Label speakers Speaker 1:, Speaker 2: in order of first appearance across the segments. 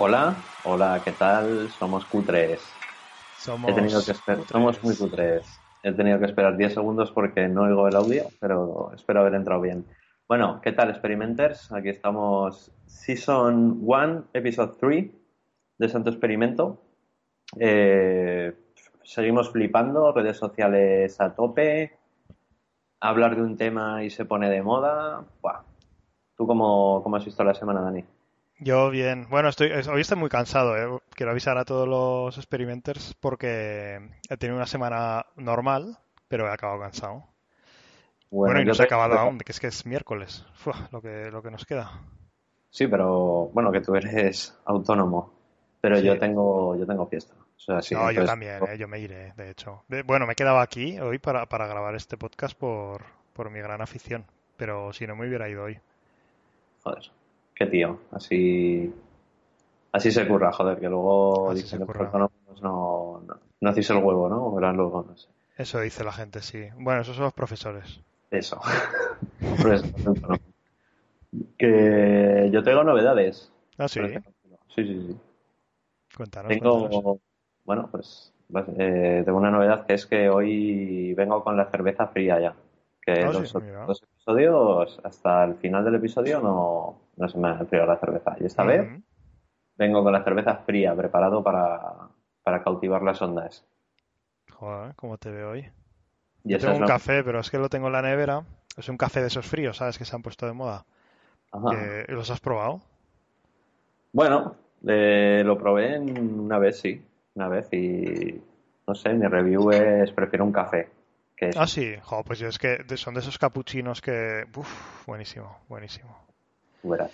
Speaker 1: Hola, hola, ¿qué tal? Somos Q3.
Speaker 2: Somos,
Speaker 1: He tenido que esperar, somos muy Q3. He tenido que esperar 10 segundos porque no oigo el audio, pero espero haber entrado bien. Bueno, ¿qué tal, Experimenters? Aquí estamos, Season 1, Episode 3 de Santo Experimento. Eh, seguimos flipando, redes sociales a tope, hablar de un tema y se pone de moda. Buah. ¿Tú cómo, cómo has visto la semana, Dani?
Speaker 2: Yo bien. Bueno, estoy, hoy estoy muy cansado. ¿eh? Quiero avisar a todos los experimenters porque he tenido una semana normal, pero he acabado cansado. Bueno, y no se ha
Speaker 1: te-
Speaker 2: acabado aún, que es que es miércoles. Lo que, lo que nos queda.
Speaker 1: Sí, pero bueno, que tú eres autónomo, pero
Speaker 2: Sí.
Speaker 1: yo tengo yo tengo fiesta. O sea, sí,
Speaker 2: no, yo también, ¿eh? yo me iré, de hecho. Bueno, me he quedado aquí hoy para, para grabar este podcast por, por mi gran afición, pero si no me hubiera ido hoy.
Speaker 1: Joder, qué tío, así así se curra, joder, que luego dicen los autónomos no, no, no hacéis el huevo, ¿no? O luego, no sé.
Speaker 2: Eso dice la gente, sí. Bueno, esos son los profesores.
Speaker 1: Eso. Que yo tengo novedades.
Speaker 2: Ah, sí.
Speaker 1: Sí, sí, sí.
Speaker 2: Cuéntanos, cuéntanos.
Speaker 1: Tengo, bueno, pues eh, tengo una novedad que es que hoy vengo con la cerveza fría ya. Que
Speaker 2: Ah,
Speaker 1: los, los episodios, hasta el final del episodio, no, no se me ha enfriado la cerveza. Y esta vez vengo con la cerveza fría, preparado para, para cautivar las ondas.
Speaker 2: Joder, ¿cómo te veo hoy?
Speaker 1: Y
Speaker 2: Yo
Speaker 1: esa
Speaker 2: tengo un café, pero es que lo tengo en la nevera. Es un café de esos fríos, ¿sabes? Que se han puesto de moda.
Speaker 1: Ajá.
Speaker 2: ¿Los has probado?
Speaker 1: Bueno, eh, lo probé en una vez, sí. Una vez y no sé, mi review es prefiero un café. Que.
Speaker 2: Ah, sí. Jo, pues yo es que son de esos capuchinos que... Uf, buenísimo, buenísimo.
Speaker 1: Tú verás.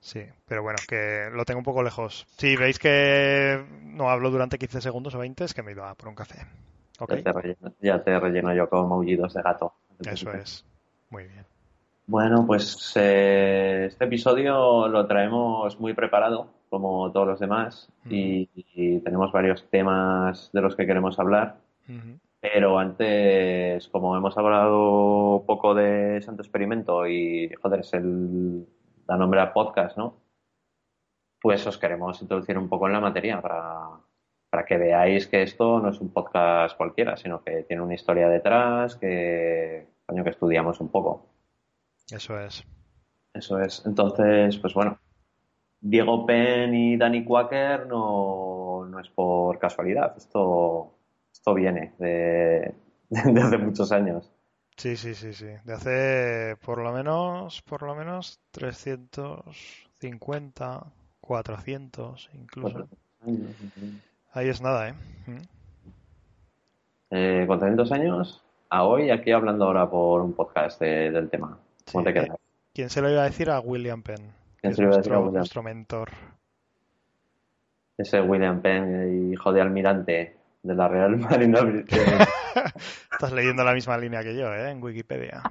Speaker 2: Sí, pero bueno, que lo tengo un poco lejos. Si veis que no hablo durante 15 segundos o 20, es que me iba por un café.
Speaker 1: Ya te relleno, ya te relleno yo con maullidos de gato.
Speaker 2: Eso es. Muy bien.
Speaker 1: Bueno, pues eh, este episodio lo traemos muy preparado, como todos los demás, y, y tenemos varios temas de los que queremos hablar. Pero antes, como hemos hablado poco de Santo Experimento y, joder, es el, da nombre al podcast, ¿no? Pues os queremos introducir un poco en la materia para, para que veáis que esto no es un podcast cualquiera, sino que tiene una historia detrás, que, coño, que estudiamos un poco.
Speaker 2: Eso es.
Speaker 1: Eso es. Entonces, pues bueno, Diego Penn y Danny Quaker no, no es por casualidad.50 esto viene de, de hace muchos años.
Speaker 2: Sí, sí, sí, sí. De hace por lo menos, por lo menos 350, 400 incluso. Ahí es nada, ¿eh? Mm.
Speaker 1: Eh, 400 años a hoy, aquí hablando ahora por un podcast de- del tema. ¿Cómo
Speaker 2: Sí.
Speaker 1: te quedas?
Speaker 2: ¿Quién se lo iba a decir a William Penn?
Speaker 1: ¿Quién se lo iba a decir a William?
Speaker 2: nuestro mentor.
Speaker 1: Ese William Penn, hijo de almirante de la Real Marina Británica.
Speaker 2: Estás leyendo la misma línea que yo, ¿eh? En Wikipedia.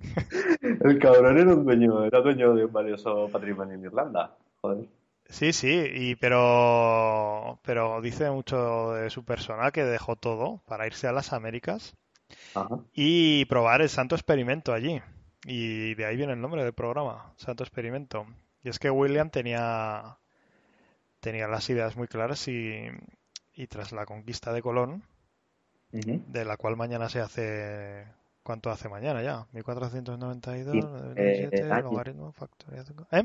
Speaker 1: El cabrón era un dueño, era dueño de un valioso patrimonio en Irlanda. Joder.
Speaker 2: Sí, sí, y pero pero dice mucho de su persona que dejó todo para irse a las Américas
Speaker 1: Ajá.
Speaker 2: y probar el Santo Experimento allí. Y de ahí viene el nombre del programa, Santo Experimento. Y es que William tenía tenía las ideas muy claras y, y tras la conquista de Colón, De la cual mañana se hace ¿cuánto hace mañana ya? 1492,
Speaker 1: Sí,
Speaker 2: 97,
Speaker 1: eh,
Speaker 2: logaritmo, factorial, ¿eh?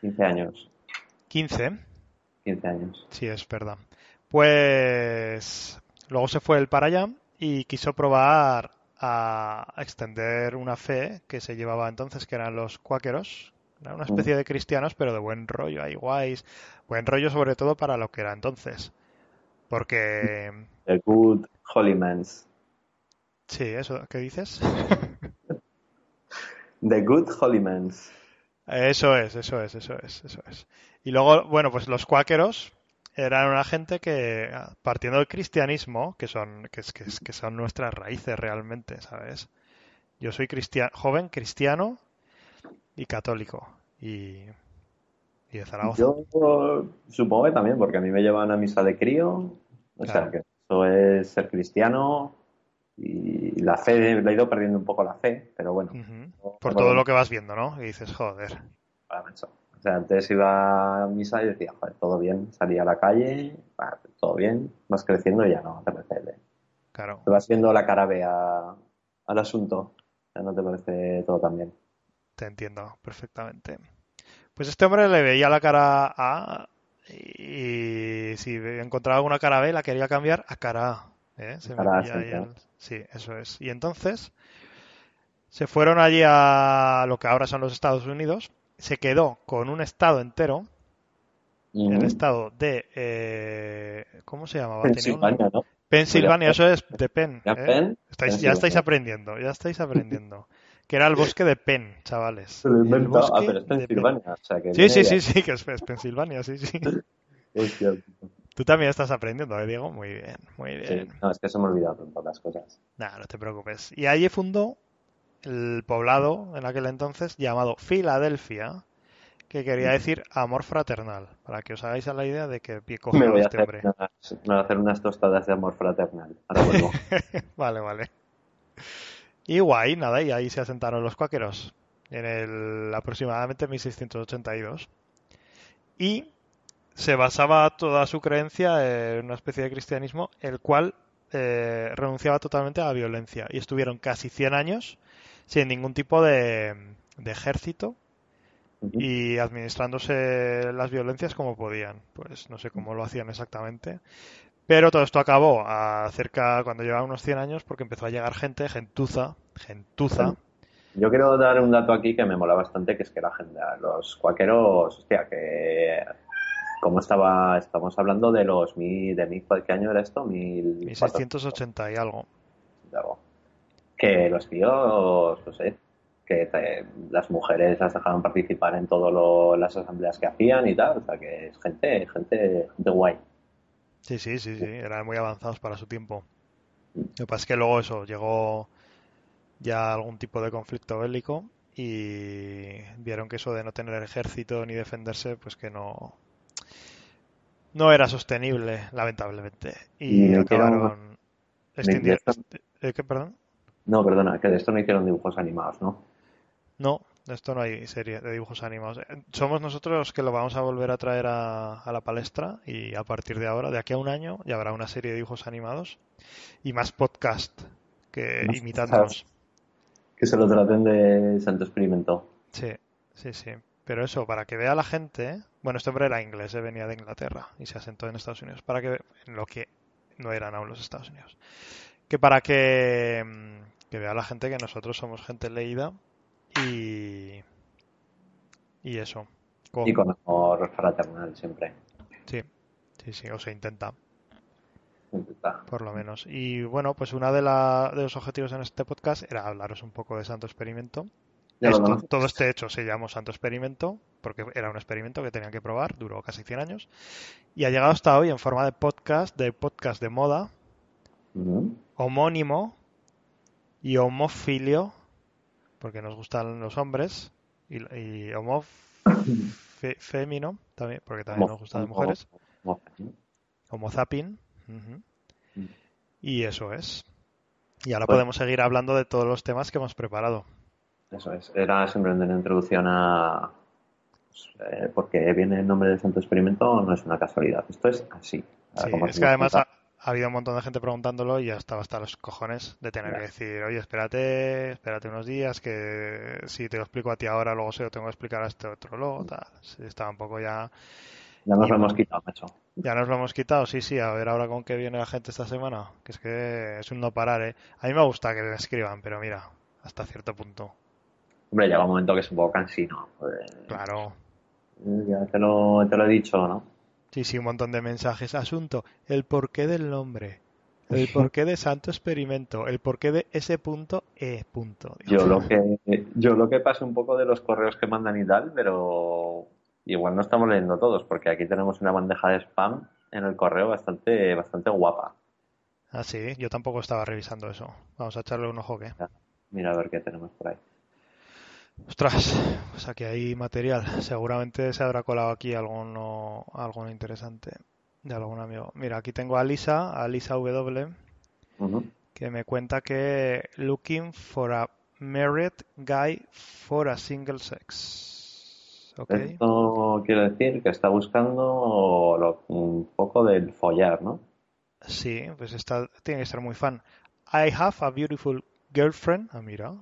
Speaker 1: 15 años.
Speaker 2: 15.
Speaker 1: 15 años.
Speaker 2: Sí, es verdad. Pues luego se fue él para allá y quiso probar a extender una fe que se llevaba entonces, que eran los cuáqueros. Era una especie de cristianos, pero de buen rollo, ahí guays. Buen rollo sobre todo para lo que era entonces. Porque,
Speaker 1: The Good Holy Mans.
Speaker 2: Sí, eso, ¿qué dices?
Speaker 1: The Good Holymans.
Speaker 2: Eso es, eso es, eso es, eso es. Y luego, bueno, pues los cuáqueros eran una gente que, partiendo del cristianismo, que son, que, que, que son nuestras raíces realmente, ¿sabes? Yo soy cristiano, joven cristiano y católico. Y, y de Zaragoza.
Speaker 1: Yo supongo que también, porque a mí me llevan a misa de crío. O sea, que eso es ser cristiano. Y la fe, le he ido perdiendo un poco la fe, pero bueno.
Speaker 2: Uh -huh. Por todo lo que vas viendo, ¿no? Y dices, joder.
Speaker 1: O sea, antes iba a misa y decía, joder, todo bien, salía a la calle, bah, todo bien, vas creciendo y ya no, te parece.
Speaker 2: Claro.
Speaker 1: Te vas viendo la cara B a, al asunto, ya no te parece todo tan bien.
Speaker 2: Te entiendo perfectamente. Pues este hombre le veía la cara A y si encontraba alguna cara B la quería cambiar a cara A. ¿eh? Se
Speaker 1: Cara A,
Speaker 2: metía
Speaker 1: sí,
Speaker 2: el- eso es. Y entonces se fueron allí a lo que ahora son los Estados Unidos. Se quedó con un estado entero, el estado de... eh, ¿Cómo se llamaba? Un-
Speaker 1: Pensilvania, ¿no?
Speaker 2: Pensilvania, eso es de Penn.
Speaker 1: ¿Ya
Speaker 2: ¿eh?
Speaker 1: Penn?
Speaker 2: Estáis- ya estáis aprendiendo, ya estáis aprendiendo. Que era el bosque de Penn, chavales. El.
Speaker 1: Ah, pero es. Pensilvania. O sea, que
Speaker 2: Sí, sí, sí, sí, que es, es Pensilvania, sí, sí. Tú también estás aprendiendo, ¿eh, Diego? Muy bien, muy
Speaker 1: Sí,
Speaker 2: bien.
Speaker 1: no, es que se me olvidado en pocas cosas.
Speaker 2: Nada, no te preocupes. Y allí fundó el poblado en aquel entonces llamado Filadelfia, que quería decir amor fraternal, para que os hagáis a la idea de que pie cogió este
Speaker 1: hacer
Speaker 2: hombre.
Speaker 1: me voy a hacer unas tostadas de amor fraternal. Ahora vuelvo.
Speaker 2: Vale, vale. Y guay, nada, y ahí se asentaron los cuáqueros en el aproximadamente 1682. Y se basaba toda su creencia en una especie de cristianismo, el cual eh, renunciaba totalmente a la violencia. Y estuvieron casi 100 años sin ningún tipo de, de ejército y administrándose las violencias como podían. Pues no sé cómo lo hacían exactamente. Pero todo esto acabó a cerca cuando llevaba unos 100 años porque empezó a llegar gente, gentuza, gentuza.
Speaker 1: Yo quiero dar un dato aquí que me mola bastante, que es que la gente, los cuaqueros, hostia, que como estaba, estamos hablando de los mil, de mil, ¿qué año era esto? Mil
Speaker 2: 1680 y algo.
Speaker 1: algo. Que los tíos, no sé, que te- las mujeres las dejaban participar en todas las asambleas que hacían y tal, o sea que es gente, gente, gente guay.
Speaker 2: Sí, sí, sí, sí, eran muy avanzados para su tiempo. Lo que pasa es que luego eso, llegó ya algún tipo de conflicto bélico y vieron que eso de no tener ejército ni defenderse, pues que no, no era sostenible, lamentablemente. Y
Speaker 1: hicieron-
Speaker 2: acabaron extinguiendo... ¿Eh, qué, perdón?
Speaker 1: No, perdona, que de esto no hicieron dibujos animados, ¿no?
Speaker 2: No, de esto no hay serie de dibujos animados. Eh, Somos nosotros los que lo vamos a volver a traer a, a la palestra y a partir de ahora, de aquí a un año, ya habrá una serie de dibujos animados y más podcast que
Speaker 1: Más
Speaker 2: imitándonos.
Speaker 1: Que se lo traten de santo experimento.
Speaker 2: Sí, sí, sí. Pero eso, para que vea la gente, bueno, este hombre era inglés, eh, venía de Inglaterra y se asentó en Estados Unidos, para que en lo que no eran aún los Estados Unidos. Que para que, mm, que vea la gente que nosotros somos gente leída y y eso. Con-
Speaker 1: Y con amor fraternal siempre.
Speaker 2: Sí, sí, sí, o se intenta,
Speaker 1: Está.
Speaker 2: por lo menos. Y bueno, pues uno de, la- de los objetivos en este podcast era hablaros un poco de Santo Experimento. Esto- todo este hecho se llamó Santo Experimento, porque era un experimento que tenían que probar, duró casi 100 años, y ha llegado hasta hoy en forma de podcast, de podcast de moda, homónimo y homofilio, porque nos gustan los hombres, y, y homofémino también, porque también nos gustan las mujeres,
Speaker 1: Homo- homo-
Speaker 2: ujú.
Speaker 1: Mm.
Speaker 2: y eso es. Y ahora
Speaker 1: Pues-
Speaker 2: podemos seguir hablando de todos los temas que hemos preparado.
Speaker 1: Eso es. Era simplemente una introducción a. pues, eh, porque viene el nombre del santo experimento, no es una casualidad. Esto es así.
Speaker 2: Sí, es que además ha, ha habido un montón de gente preguntándolo y ya estaba hasta los cojones de tener que decir, oye, espérate, espérate unos días, que si te lo explico a ti ahora, luego se lo tengo que explicar a este otro luego, tal. Sí, estaba un poco ya...
Speaker 1: Ya nos
Speaker 2: y
Speaker 1: lo hemos quitado, macho.
Speaker 2: Ya nos lo hemos quitado, sí, sí, a ver ahora con qué viene la gente esta semana, que es que es un no parar, ¿eh? A mí me gusta que me escriban, pero mira, hasta cierto punto.
Speaker 1: Hombre, llega un momento que es un poco cansino. Pues,
Speaker 2: Claro.
Speaker 1: ya te lo, te lo he dicho, ¿no?
Speaker 2: Sí, sí, un montón de mensajes. Asunto, el porqué del nombre. El porqué de Santo Experimento, el porqué de ese punto E punto.
Speaker 1: Yo lo que yo lo que paso un poco de los correos que mandan y tal, pero igual no estamos leyendo todos, porque aquí tenemos una bandeja de spam en el correo bastante bastante guapa.
Speaker 2: Ah, sí, yo tampoco estaba revisando eso. Vamos a echarle un ojo, ¿qué?
Speaker 1: Mira a ver qué tenemos por ahí.
Speaker 2: Ostras, pues aquí hay material. Seguramente se habrá colado aquí alguno, algo interesante de algún amigo. Mira, aquí tengo a Lisa, a Lisa W, que me cuenta que looking for a married guy for a single sex. Okay.
Speaker 1: Esto quiere decir que está buscando un poco del follar, ¿no?
Speaker 2: Sí, pues está, tiene que ser muy fan. I have a beautiful girlfriend. Ah, mira.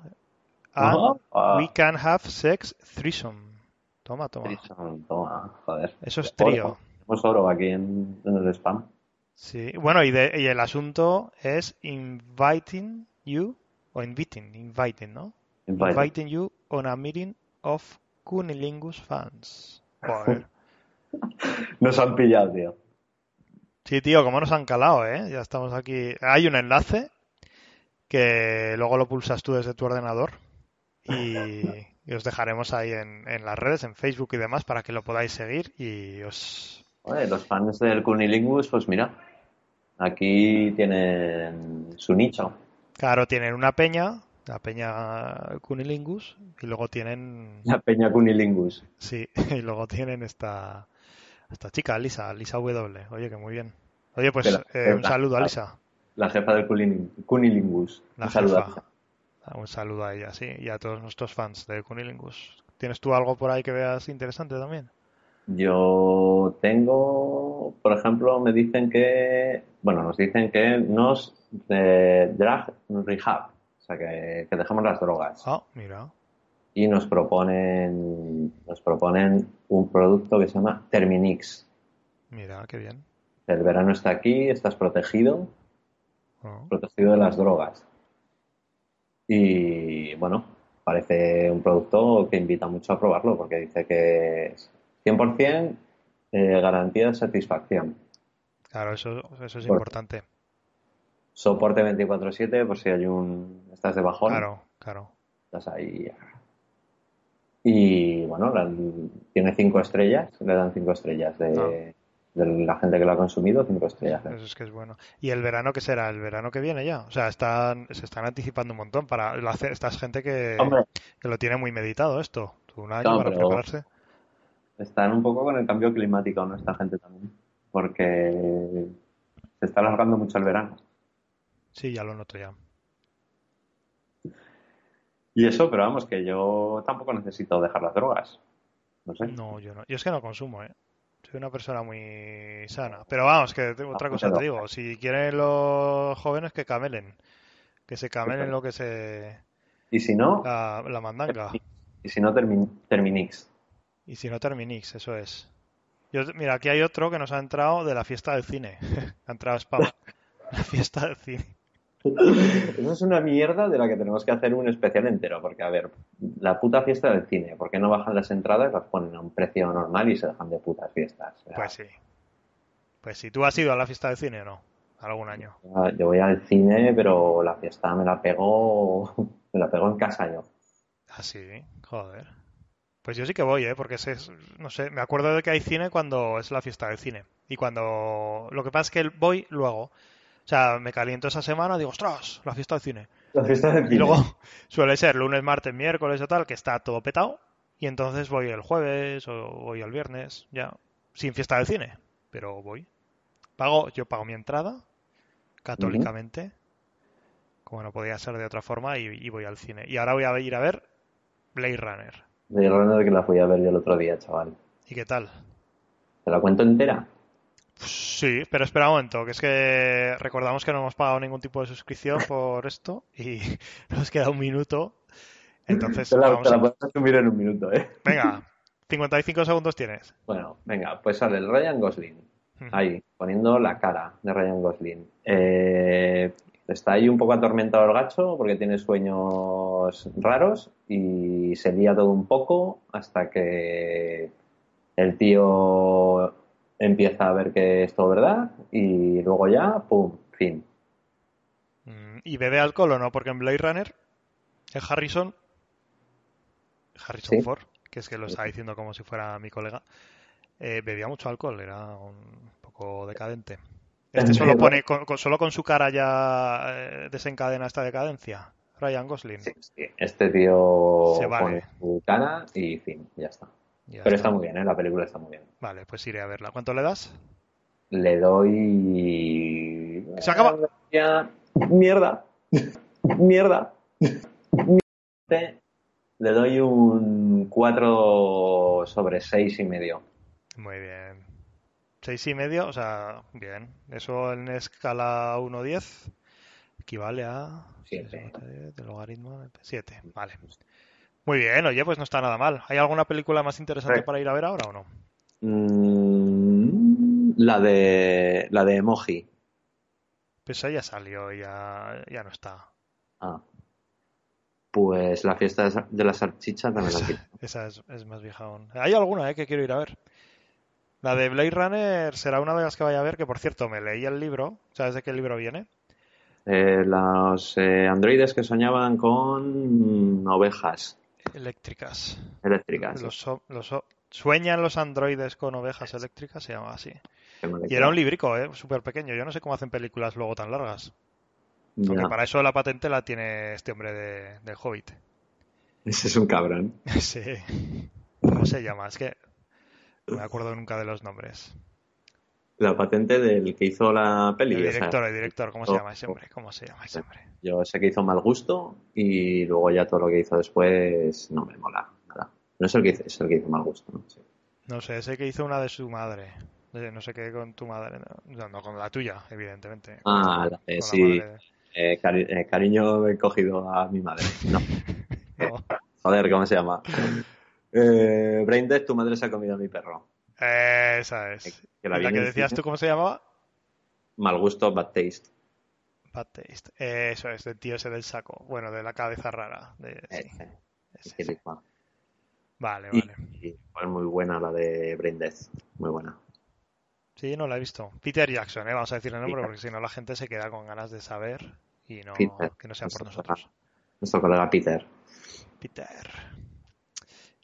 Speaker 2: And we can have sex threesome. Toma, toma.
Speaker 1: Threesome, toma, joder.
Speaker 2: Eso es trío.
Speaker 1: Tenemos oro aquí en, el spam.
Speaker 2: Sí, bueno, y, de, y, el asunto es inviting you, o inviting, inviting, ¿no? Inviting, you on a meeting of Cunilingus fans. Joder.
Speaker 1: Nos han pillado, tío.
Speaker 2: Sí, tío, como nos han calado, ¿eh? Ya estamos aquí. Hay un enlace que luego lo pulsas tú desde tu ordenador y, os dejaremos ahí en, las redes, en Facebook y demás, para que lo podáis seguir y os...
Speaker 1: los fans del Cunilingus, pues mira, aquí tienen su nicho.
Speaker 2: Claro, tienen una peña, la peña Cunilingus, y luego tienen...
Speaker 1: La peña Cunilingus.
Speaker 2: Sí, y luego tienen esta, esta chica, Lisa, Lisa W. Oye, que muy bien. Oye, pues eh, un saludo a Lisa.
Speaker 1: La jefa del Cunilingus. un saludo a Lisa.
Speaker 2: Un saludo a ella, sí, y a todos nuestros fans de Cunilingus. ¿Tienes tú algo por ahí que veas interesante también?
Speaker 1: Yo tengo, por ejemplo, me dicen que, bueno, nos dicen que nos de drag rehab, o sea, que, que dejemos las drogas.
Speaker 2: Ah, mira.
Speaker 1: Y nos proponen, nos proponen un producto que se llama Terminix.
Speaker 2: Mira, qué bien.
Speaker 1: El verano está aquí, estás protegido, oh. protegido de las drogas. Y bueno, parece un producto que invita mucho a probarlo porque dice que es 100% eh, garantía de satisfacción.
Speaker 2: Claro, eso, eso es importante.
Speaker 1: Soporte 24/7 por si hay un... estás de bajón.
Speaker 2: Claro, claro.
Speaker 1: Estás ahí. Y bueno, tiene cinco estrellas, le dan cinco estrellas de, ah de la gente que lo ha consumido, cinco estrellas.
Speaker 2: Eso es que es bueno. ¿Y el verano qué será? ¿El verano que viene ya? O sea, están, se están anticipando un montón para hacer esta gente que, que lo tiene muy meditado esto. Un año para prepararse.
Speaker 1: Están un poco con el cambio climático, ¿no? Esta gente también. Porque se está alargando mucho el verano.
Speaker 2: Sí, ya lo noto ya.
Speaker 1: Y eso, pero vamos, que yo tampoco necesito dejar las drogas. No sé.
Speaker 2: No, yo no. Yo es que no consumo, ¿eh? Soy una persona muy sana. Pero vamos, que otra cosa te digo. Si quieren los jóvenes que camelen. Que se camelen lo que se...
Speaker 1: Y si no...
Speaker 2: La, la mandanga.
Speaker 1: Y si no, Terminix.
Speaker 2: Y si no, Terminix, eso es. Yo, mira, aquí hay otro que nos ha entrado de la fiesta del cine. ha entrado spam. la fiesta del cine.
Speaker 1: Eso es una mierda de la que tenemos que hacer un especial entero, porque a ver, la puta fiesta del cine, ¿por qué no bajan las entradas, las ponen a un precio normal y se dejan de putas fiestas?
Speaker 2: pues sí. Pues si ¿tú has ido a la fiesta del cine o no? ¿Algún año?
Speaker 1: Yo voy al cine, pero la fiesta me la pego, me la pego en casa yo.
Speaker 2: Ah, sí, joder. Pues yo sí que voy, ¿eh? Porque es, no sé, me acuerdo de que hay cine cuando es la fiesta del cine. Y cuando... Lo que pasa es que voy luego. O sea, me caliento esa semana, digo, ostras, la fiesta del cine.
Speaker 1: La fiesta del cine.
Speaker 2: Y luego suele ser lunes, martes, miércoles o tal, que está todo petado. Y entonces voy el jueves o voy el viernes, ya, sin fiesta del cine. Pero voy. Pago, yo pago mi entrada, católicamente, como no podía ser de otra forma, y, voy al cine. Y ahora voy a ir a ver Blade Runner.
Speaker 1: Blade Runner que la fui a ver yo el otro día, chaval.
Speaker 2: ¿Y qué tal?
Speaker 1: ¿Te la cuento entera?
Speaker 2: Sí, pero espera un momento, que es que recordamos que no hemos pagado ningún tipo de suscripción por esto y nos queda un minuto. Entonces,
Speaker 1: te la, vamos te puedes resumir en un minuto, ¿eh?
Speaker 2: Venga, 55 segundos tienes.
Speaker 1: Bueno, venga, pues sale el Ryan Gosling. Ahí, poniendo la cara de Ryan Gosling. Eh, está ahí un poco atormentado el gacho porque tiene sueños raros y se lía todo un poco hasta que el tío empieza a ver que es todo verdad y luego ya, ¡pum! Fin.
Speaker 2: ¿Y bebe alcohol o no? Porque en Blade Runner, el Harrison, Harrison
Speaker 1: Sí.
Speaker 2: Ford, que es que lo estaba diciendo como si fuera mi colega, eh, bebía mucho alcohol, era un poco decadente. Este solo pone, con, con- solo con su cara ya eh, desencadena esta decadencia. Ryan Gosling.
Speaker 1: Sí, sí. Este tío
Speaker 2: Se vale.
Speaker 1: pone su cara y fin, ya está.
Speaker 2: Ya
Speaker 1: Pero
Speaker 2: está.
Speaker 1: está muy bien, ¿eh? La película está muy bien.
Speaker 2: Vale, pues iré a verla. ¿Cuánto le das?
Speaker 1: Le doy...
Speaker 2: Se acaba.
Speaker 1: Mierda. Mierda. Mierda. Le doy un 4 sobre 6 y medio.
Speaker 2: Muy bien. Seis y medio, o sea, bien. Eso en escala 1-10 equivale a...
Speaker 1: Siete.
Speaker 2: Del logaritmo de 7, vale. Muy bien, oye, pues no está nada mal. ¿Hay alguna película más interesante
Speaker 1: Sí.
Speaker 2: para ir a ver ahora o no?
Speaker 1: Mm, la de la de emoji.
Speaker 2: Pues esa ya salió, ya, ya no está.
Speaker 1: Ah. Pues la fiesta de sa- de la salchicha también la
Speaker 2: Esa,
Speaker 1: quito.
Speaker 2: esa es, es más vieja aún. Hay alguna, eh, que quiero ir a ver. La de Blade Runner será una de las que vaya a ver, que por cierto me leí el libro. ¿Sabes de qué libro viene?
Speaker 1: Eh, los eh, androides que soñaban con ovejas
Speaker 2: Eléctricas.
Speaker 1: eléctricas.
Speaker 2: Los, sueñan los androides con ovejas eléctricas, se llama así. Y era un librico, ¿eh? Súper pequeño. Yo no sé cómo hacen películas luego tan largas. Aunque para eso la patente la tiene este hombre de, del Hobbit.
Speaker 1: Ese es un cabrón.
Speaker 2: Sí. ¿Cómo se llama? Es que no me acuerdo nunca de los nombres.
Speaker 1: La patente del que hizo la peli.
Speaker 2: El
Speaker 1: o sea,
Speaker 2: director, el director, ¿cómo se llama ese hombre? ¿Cómo se llama ese hombre?
Speaker 1: yo sé que hizo mal gusto y luego ya todo lo que hizo después no me mola nada. No es el que hizo, es el que hizo mal gusto. ¿no? Sí.
Speaker 2: No sé, ese que hizo una de su madre. No sé qué con tu madre. No, con la tuya, evidentemente.
Speaker 1: Ah, la- eh, sí. Eh, cari- eh, cariño he cogido a mi madre. No,
Speaker 2: de- No.
Speaker 1: joder, ¿cómo se llama? Eh, Brain Dead, tu madre se ha comido a mi perro.
Speaker 2: Esa es.
Speaker 1: Que la
Speaker 2: ¿Y
Speaker 1: vi
Speaker 2: la que decías
Speaker 1: cine.
Speaker 2: tú cómo se llamaba?
Speaker 1: Mal gusto, bad taste.
Speaker 2: Bad Taste. Eh, Eso es, del tío ese del saco. Bueno, de la cabeza rara. De... sí,
Speaker 1: Ese.
Speaker 2: Vale,
Speaker 1: Y,
Speaker 2: vale.
Speaker 1: y fue muy buena la de Brain Dead. Muy buena.
Speaker 2: Sí, no la he visto. Peter Jackson, ¿eh? Vamos a decir el nombre
Speaker 1: Peter.
Speaker 2: porque si no la gente se queda con ganas de saber y no
Speaker 1: Peter.
Speaker 2: que no sea por nosotros.
Speaker 1: Nuestro colega Peter.
Speaker 2: Peter.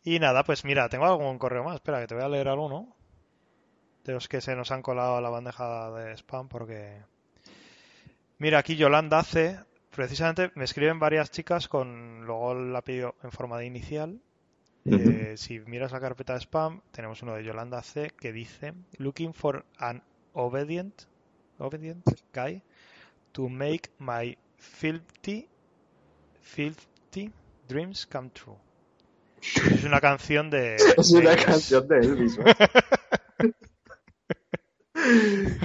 Speaker 2: Y nada, pues mira, tengo algún correo más. Espera, que te voy a leer alguno. De los que se nos han colado a la bandeja de spam porque... Mira, aquí Yolanda hace... Precisamente me escriben varias chicas con luego el apellido en forma de inicial. Eh, si miras la carpeta de spam, tenemos uno de Yolanda C que dice Looking for an obedient, obedient guy to make my filthy, filthy dreams come true. Es una canción de.
Speaker 1: Es una
Speaker 2: Elvis.
Speaker 1: canción de Elvis.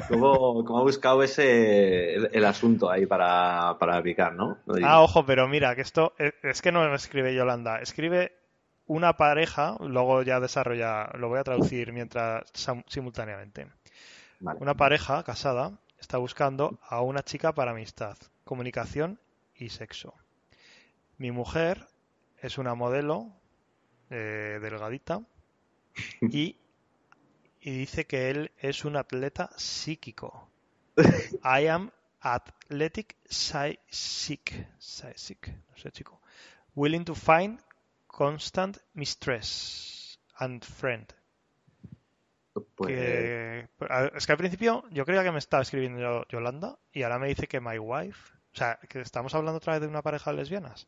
Speaker 1: ¿Cómo, cómo ha buscado ese el, el asunto ahí para, para picar, no? Lo.
Speaker 2: Ah, ojo, pero mira, que esto es, es que no escribe Yolanda, escribe una pareja, luego ya desarrolla, lo voy a traducir mientras simultáneamente.
Speaker 1: Vale.
Speaker 2: Una pareja casada está buscando a una chica para amistad, comunicación y sexo. Mi mujer es una modelo eh, delgadita y, y dice que él es un atleta psíquico. I am athletic psychic, psychic, no sé chico. Willing to find constant mistress and friend.
Speaker 1: Pues,
Speaker 2: Que- es que al principio yo creía que me estaba escribiendo yo- Yolanda y ahora me dice que my wife. O sea, que estamos hablando otra vez de una pareja de lesbianas.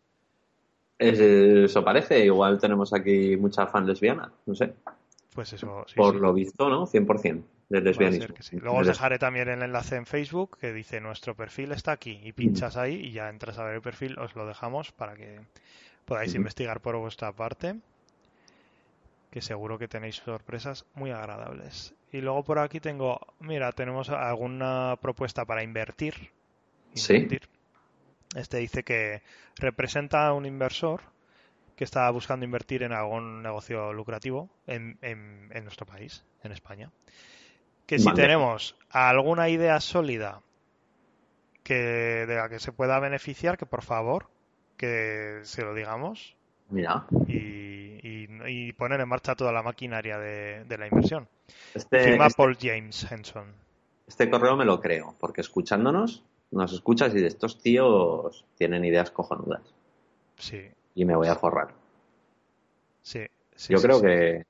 Speaker 1: Es- eso parece. Igual tenemos aquí mucha fan lesbiana. No sé.
Speaker 2: Pues eso, sí,
Speaker 1: Por
Speaker 2: sí.
Speaker 1: lo visto, ¿no? 100% del lesbianismo.
Speaker 2: sí. Luego os dejaré también el enlace en Facebook que dice nuestro perfil está aquí y pinchas ahí y ya entras a ver el perfil, os lo dejamos para que podáis investigar por vuestra parte, que seguro que tenéis sorpresas muy agradables. Y luego por aquí tengo, mira, tenemos alguna propuesta para invertir.
Speaker 1: Sí.
Speaker 2: Este dice que representa a un inversor que está buscando invertir en algún negocio lucrativo en, en- en nuestro país, en España. Que si tenemos alguna idea sólida que de la que se pueda beneficiar, que por favor que se lo digamos
Speaker 1: Mira.
Speaker 2: y, y- y poner en marcha toda la maquinaria de, de la inversión.
Speaker 1: Este,
Speaker 2: Firma
Speaker 1: este,
Speaker 2: Paul James Henson.
Speaker 1: este correo me lo creo, porque escuchándonos nos escuchas y de estos tíos tienen ideas cojonudas.
Speaker 2: Sí.
Speaker 1: Y me voy a forrar.
Speaker 2: Sí.
Speaker 1: Yo creo que.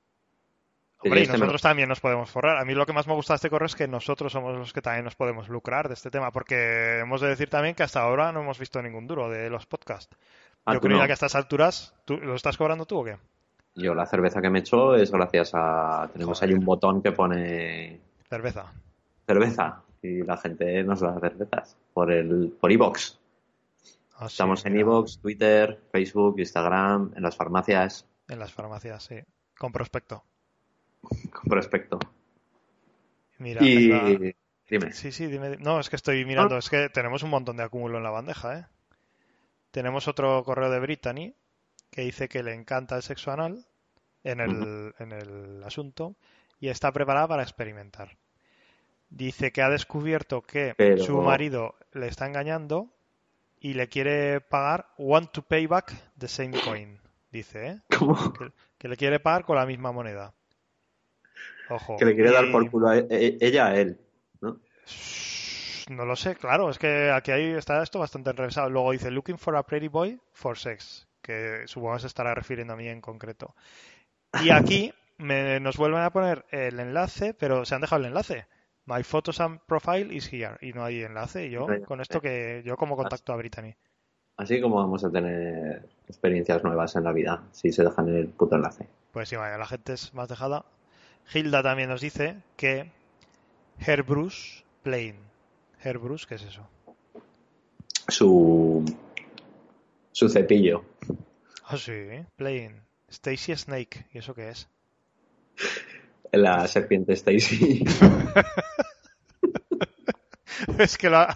Speaker 2: Hombre, y nosotros también nos podemos forrar. A mí lo que más me gusta de este correo es que nosotros somos los que también nos podemos lucrar de este tema, porque hemos de decir también que hasta ahora no hemos visto ningún duro de los podcasts. Ah, Yo creo que a estas alturas, ¿tú, ¿lo estás cobrando tú o qué?
Speaker 1: Yo la cerveza que me echo es gracias a... Tenemos ahí un botón que pone...
Speaker 2: Cerveza.
Speaker 1: Cerveza. Y la gente nos da cervezas por el por iBox. Ah, Estamos en iBox, Twitter, Facebook, Instagram, en las farmacias.
Speaker 2: En las farmacias, sí. Con prospecto.
Speaker 1: Con prospecto.
Speaker 2: Mira, y... Dime. Sí, sí, dime. No, es que estoy mirando. Es que tenemos un montón de acúmulo en la bandeja, ¿eh? Tenemos otro correo de Brittany que dice que le encanta el sexo anal en el, en el asunto y está preparada para experimentar. Dice que ha descubierto que su marido le está engañando y le quiere pagar want to pay back the same coin. Dice, ¿eh?
Speaker 1: ¿Cómo?
Speaker 2: Que, le quiere pagar con la misma moneda.
Speaker 1: Ojo. Que le quiere dar por culo a e, e, ella a él, ¿no?
Speaker 2: No lo sé, claro, es que aquí está esto bastante enrevesado. Luego dice, looking for a pretty boy for sex, que supongo que se estará refiriendo a mí en concreto. Y aquí nos vuelven a poner el enlace, pero se han dejado el enlace. My photos and profile is here. Y no hay enlace. Y yo, con esto que yo como contacto a Brittany.
Speaker 1: Así como vamos a tener experiencias nuevas en la vida, si se dejan el puto enlace.
Speaker 2: Pues sí, vaya, la gente es más dejada. Hilda también nos dice que Bruce Plain. Bruce, ¿qué es eso?
Speaker 1: Su su cepillo.
Speaker 2: Ah, sí, Plain. Stacy Snake, ¿y eso qué es?
Speaker 1: La serpiente Stacy.
Speaker 2: es que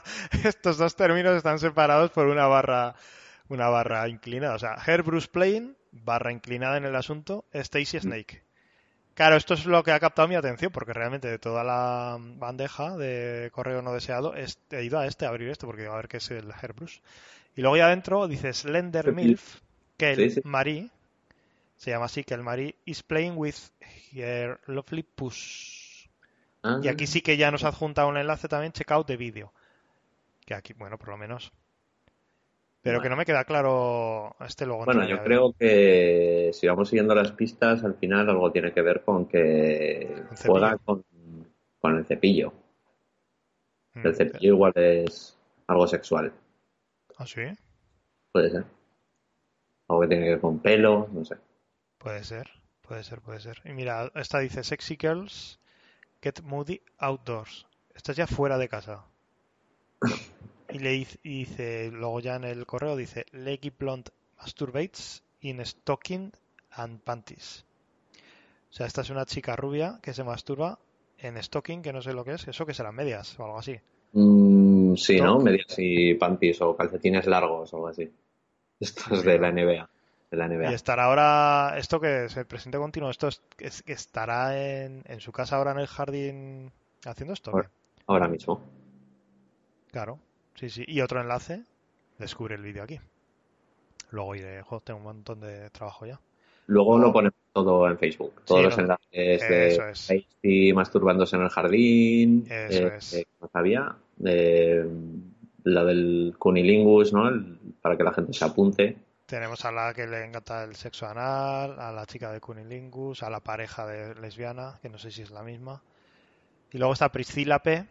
Speaker 2: estos dos términos están separados por una barra una barra inclinada. O sea, Hair Bruce Plain, barra inclinada en el asunto, Stacy Snake. Claro, esto es lo que ha captado mi atención, porque realmente de toda la bandeja de correo no deseado he ido a este, a abrir esto, porque a ver qué es el Hair Bruce. Y luego ya adentro dice Slender MILF, que el Marie, se llama así, que el Marie is playing with her lovely puss. Y aquí sí que ya nos adjunta un enlace también, check out de vídeo. Que aquí, bueno, por lo menos. Pero que no me queda claro este logo.
Speaker 1: Bueno, yo creo que si vamos siguiendo las pistas, al final algo tiene que ver con que juega con, con, el cepillo. el mm, cepillo igual es algo sexual.
Speaker 2: ¿Ah, sí?
Speaker 1: Puede ser. Algo que tiene que ver con pelo, no sé.
Speaker 2: Puede ser, puede ser, puede ser. Y mira, esta dice Sexy Girls Get Moody Outdoors. Estás ya fuera de casa. y le dice, luego ya en el correo dice Leggy Blonde Masturbates in Stocking and Panties. O sea, esta es una chica rubia que se masturba en stocking, que no sé lo que es, eso que serán medias o algo así.
Speaker 1: Mm, sí, ¿no? Medias y panties o calcetines largos o algo así. Esto es de la NBA.
Speaker 2: Y estará ahora, esto que se presente continuo, esto es, que estará en, en, su casa ahora en el jardín haciendo esto.
Speaker 1: Ahora, mismo.
Speaker 2: Claro, sí, sí. Y otro enlace, descubre el vídeo aquí. Luego iré, joder, tengo un montón de trabajo ya.
Speaker 1: Luego lo ponemos todo en Facebook. Todos los enlaces de es. masturbándose en el jardín.
Speaker 2: Eso eh, es.
Speaker 1: Eh, sabía. Eh, la del cunilingus, ¿no? para que la gente se apunte.
Speaker 2: Tenemos a la que le encanta el sexo anal, a la chica de Cunilingus, a la pareja de lesbiana, que no sé si es la misma. Y luego está Priscila P,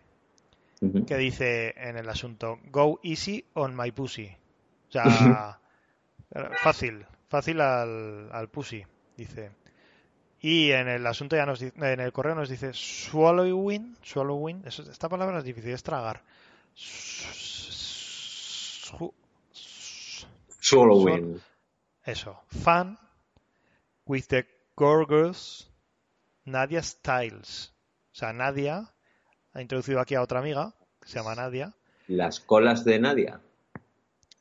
Speaker 2: que dice en el asunto, Go easy on my pussy. O sea, fácil, fácil al, al pussy, dice. Y en el asunto ya nos en el correo nos dice swallowing, swallowing, esta palabra es difícil, es tragar.
Speaker 1: Swallowing.
Speaker 2: Eso. Fan with the gorgeous Nadia Styles. O sea, Nadia ha introducido aquí a otra amiga que se llama Nadia.
Speaker 1: Las colas de Nadia.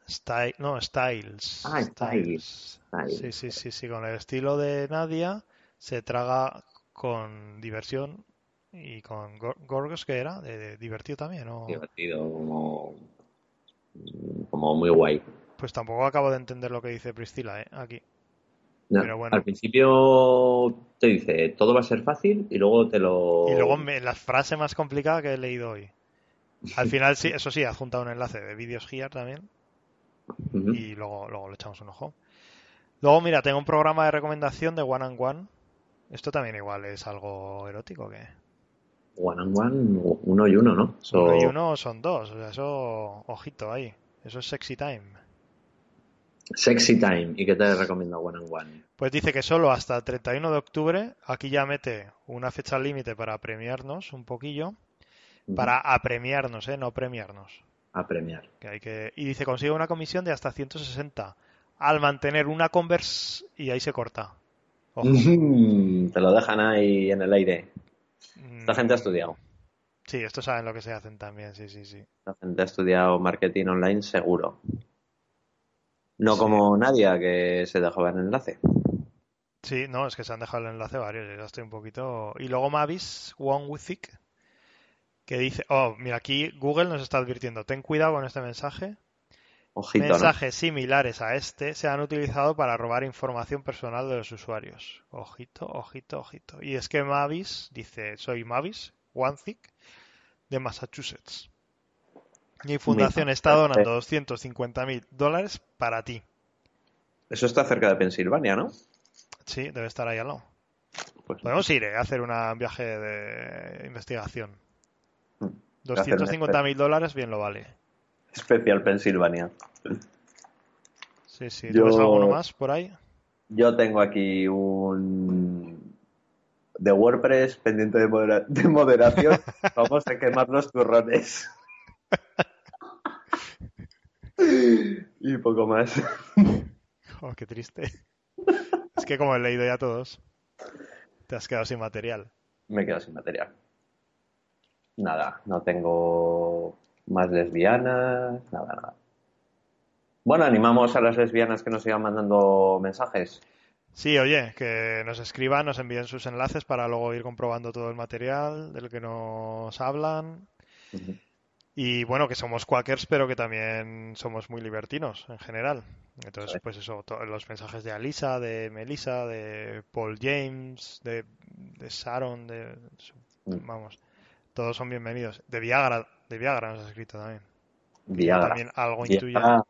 Speaker 2: Style, no, Styles.
Speaker 1: Ah, Styles.
Speaker 2: Sí, sí, sí, sí. Con el estilo de Nadia se traga con diversión y con Gorgos, que era? De, divertido también, ¿no?
Speaker 1: Divertido, como, como muy guay.
Speaker 2: Pues tampoco acabo de entender lo que dice Priscila, ¿eh? Aquí. Pero bueno.
Speaker 1: Al principio te dice todo va a ser fácil y luego te lo.
Speaker 2: Y luego la frase más complicada que he leído hoy. Al final, sí, eso sí, adjunta un enlace de vídeos here también. Y luego, luego le echamos un ojo. Luego, mira, tengo un programa de recomendación de One and One. Esto también igual es algo erótico, que
Speaker 1: One on one, uno y uno, ¿no? So-
Speaker 2: Uno y uno son dos, o sea, eso, ojito ahí. Eso es sexy time.
Speaker 1: Sexy Time. ¿Y qué te recomienda One on One?
Speaker 2: Pues dice que solo hasta el 31 de octubre, aquí ya mete una fecha límite para premiarnos un poquillo, para apremiarnos, ¿eh? No premiarnos.
Speaker 1: A premiar.
Speaker 2: Que hay que... Y dice, consigue una comisión de hasta 160 al mantener una Converse y ahí se corta. Ojo.
Speaker 1: Te lo dejan ahí en el aire. Esta
Speaker 2: Mm,
Speaker 1: gente ha estudiado.
Speaker 2: Sí, estos saben lo que se hacen también, sí, sí, sí.
Speaker 1: Esta gente ha estudiado marketing online seguro. No
Speaker 2: Sí.
Speaker 1: como Nadia, que se dejó ver el enlace.
Speaker 2: Sí, no, es que se han dejado el enlace varios, yo ya estoy un poquito... Y luego Mavis, One with It, que dice, oh, mira, aquí Google nos está advirtiendo, ten cuidado con este mensaje.
Speaker 1: Ojito, ¿no?
Speaker 2: Mensajes similares a este se han utilizado para robar información personal de los usuarios. Ojito, ojito, ojito. Y es que Mavis dice, soy Mavis, OneThick, de Massachusetts. Mi fundación está donando
Speaker 1: eh.
Speaker 2: 250 mil dólares para ti.
Speaker 1: Eso está cerca de Pensilvania, ¿no?
Speaker 2: Sí, debe estar ahí al lado.
Speaker 1: Pues
Speaker 2: Podemos ir eh, a hacer un viaje de investigación.
Speaker 1: Mm.
Speaker 2: 250 mil dólares, bien lo vale.
Speaker 1: especial Pensilvania.
Speaker 2: Sí, sí.
Speaker 1: Yo-
Speaker 2: ¿Tú ves alguno más por ahí?
Speaker 1: Yo tengo aquí un de WordPress pendiente de, modera- de moderación. Vamos a quemar los turrones. y poco más.
Speaker 2: Oh, qué triste. Es que como he leído ya todos, te has quedado sin material.
Speaker 1: Me quedo sin material. Nada, no tengo más lesbianas, nada, nada. Bueno, animamos a las lesbianas que nos sigan mandando mensajes.
Speaker 2: Sí, oye, que nos escriban, nos envíen sus enlaces para luego ir comprobando todo el material del que nos hablan. Y bueno, que somos quakers, pero que también somos muy libertinos en general. Entonces, pues eso, los mensajes de Alisa, de Melissa, de Paul James, de, de Sharon, de,
Speaker 1: Mm.
Speaker 2: vamos, todos son bienvenidos. De Viagra, de Viagra nos ha escrito también.
Speaker 1: Viagra.
Speaker 2: También algo.
Speaker 1: Viagra,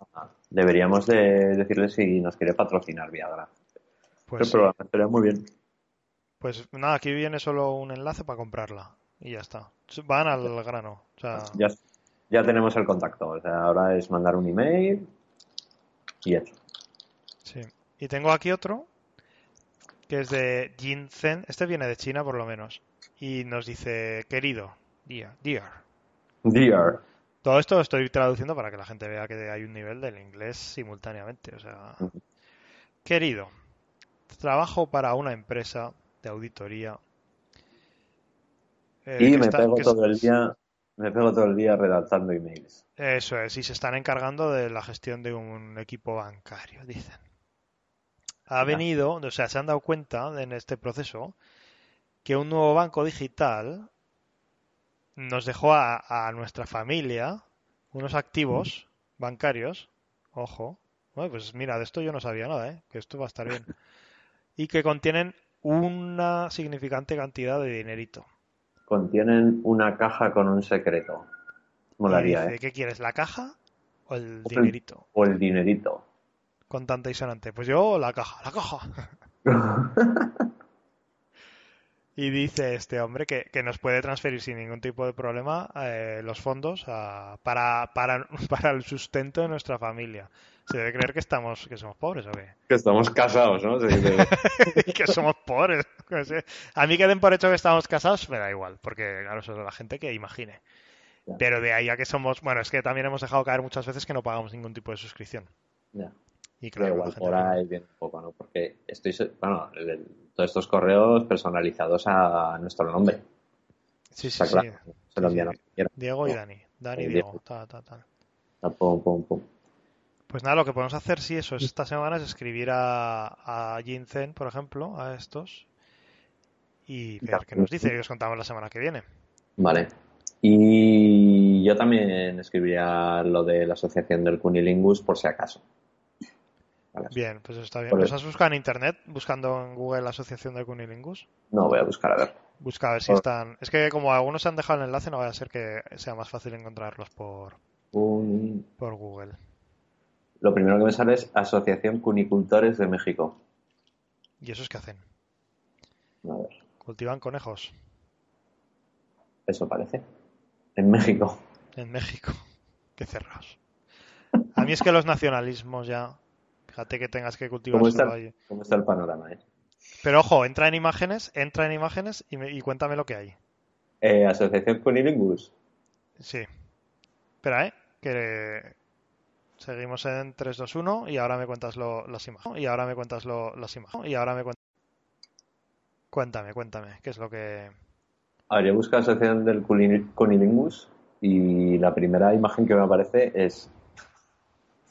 Speaker 1: Deberíamos de decirle si nos quiere patrocinar Viagra.
Speaker 2: Pues,
Speaker 1: El programa estaría muy bien.
Speaker 2: pues nada, aquí viene solo un enlace para comprarla y ya está. Van al grano. O sea,
Speaker 1: Ya, ya tenemos el contacto. O sea, ahora es mandar un email y hecho.
Speaker 2: sí. Y tengo aquí otro que es de Jin Zen. Este viene de China por lo menos. Y nos dice, querido, dear, dear.
Speaker 1: Dear.
Speaker 2: Todo esto lo estoy traduciendo para que la gente vea que hay un nivel del inglés simultáneamente. O sea, querido, trabajo para una empresa de auditoría. eh,
Speaker 1: Y me
Speaker 2: está-
Speaker 1: pego todo el día, me pego todo el día redactando emails.
Speaker 2: Eso es, y se están encargando de la gestión de un equipo bancario, dicen. Ha venido, o sea, se han dado cuenta en este proceso que un nuevo banco digital nos dejó a, a nuestra familia unos activos bancarios, ojo, Bueno, pues mira, de esto yo no sabía nada, ¿eh? que esto va a estar bien, y que contienen una significante cantidad de dinerito.
Speaker 1: Contienen una caja con un secreto. Molaría,
Speaker 2: dice,
Speaker 1: ¿eh?
Speaker 2: ¿qué quieres, la caja o el
Speaker 1: O el-
Speaker 2: dinerito?
Speaker 1: O el dinerito.
Speaker 2: Con tanta y sonante. Pues yo la caja, la caja. Y dice este hombre que, que nos puede transferir sin ningún tipo de problema eh, los fondos a- para, para, para el sustento de nuestra familia. Se debe creer que estamos, que somos pobres o qué.
Speaker 1: que estamos casados, ¿no?
Speaker 2: Que somos pobres. A mí que den por hecho que estamos casados me da igual, porque claro, eso es la gente que imagine. Pero de ahí a que somos, bueno, es que también hemos dejado caer muchas veces que no pagamos ningún tipo de suscripción.
Speaker 1: Ya.
Speaker 2: Y
Speaker 1: Pero
Speaker 2: creo que la
Speaker 1: igual
Speaker 2: gente
Speaker 1: por ahí viene un poco, ¿no? Porque estoy, bueno, el- el- todos estos correos personalizados a nuestro nombre.
Speaker 2: Sí, sí, sí.
Speaker 1: claro. Se lo
Speaker 2: Sí,
Speaker 1: envían
Speaker 2: sí.
Speaker 1: a cualquiera.
Speaker 2: Diego y. Dani. Dani y Diego.
Speaker 1: Diego.
Speaker 2: Ta, ta, ta.
Speaker 1: Ah, Pum, pum, pum.
Speaker 2: Pues nada, lo que podemos hacer, sí, eso es esta semana es escribir a, a Jinzen, por ejemplo, a estos, y ver qué nos dice y os contamos la semana que viene.
Speaker 1: Vale. Y yo también escribiría lo de la asociación del Cunilingus por si acaso.
Speaker 2: Bien, pues está bien. ¿Los has buscado en internet? ¿Buscando en Google la Asociación de Cunilingus?
Speaker 1: No, voy a buscar a ver.
Speaker 2: Busca a ver si están. Es que como algunos han dejado el enlace, no va a ser que sea más fácil encontrarlos por, por Google.
Speaker 1: Lo primero que me sale es Asociación Cunicultores de México.
Speaker 2: ¿Y esos qué hacen?
Speaker 1: A ver.
Speaker 2: ¿Cultivan conejos?
Speaker 1: Eso parece. En México.
Speaker 2: En México. Qué cerrados. A mí es que los nacionalismos ya. Fíjate que tengas que cultivar
Speaker 1: ¿Cómo está, ¿Cómo está el panorama? Eh?
Speaker 2: Pero ojo, entra en imágenes, entra en imágenes y, cuéntame lo que hay.
Speaker 1: Eh, Asociación Cunilingus.
Speaker 2: Sí. Espera, ¿eh? Que seguimos en 3, 2, 1 y ahora me cuentas lo, las imágenes. Y ahora me cuentas lo, las imágenes. Y ahora me cuentas... Cuéntame, cuéntame, ¿qué es lo que...?
Speaker 1: A ver, yo busco Asociación del Cunilingus y la primera imagen que me aparece es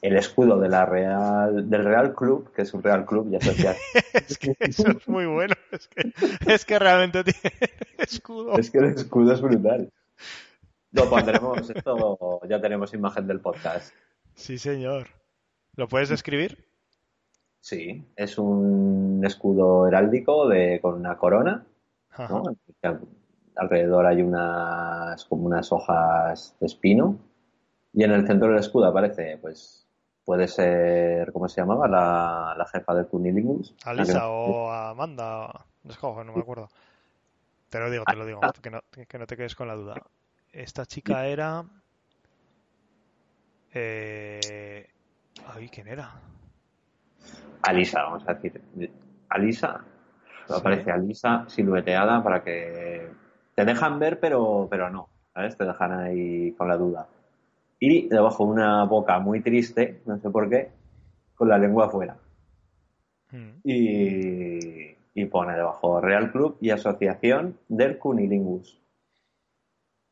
Speaker 1: el escudo de la Real, del Real Club, que es un Real Club, ya
Speaker 2: se es que eso es muy bueno. Es que, es que realmente tiene escudo.
Speaker 1: Es que el escudo es brutal. Lo pondremos, esto ya tenemos imagen del podcast.
Speaker 2: Sí, señor. ¿Lo puedes describir?
Speaker 1: Sí, es un escudo heráldico de, con una corona. Alrededor hay unas como unas hojas de espino. Y en el centro del escudo aparece pues puede ser, ¿cómo se llamaba? La, la jefa del Cunilingus.
Speaker 2: Alisa o Amanda, no me acuerdo. Te lo digo, te lo digo, ah. que no, que no te quedes con la duda. Esta chica era... Eh... Ay, ¿quién era?
Speaker 1: Alisa, vamos a decir. Alisa. Aparece Alisa silueteada para que te dejan ver, pero, pero no. ¿Sabes? Te dejan ahí con la duda y debajo una boca muy triste, no sé por qué, con la lengua afuera. Hmm. Y, y, pone debajo Real Club y Asociación del Cunilingus.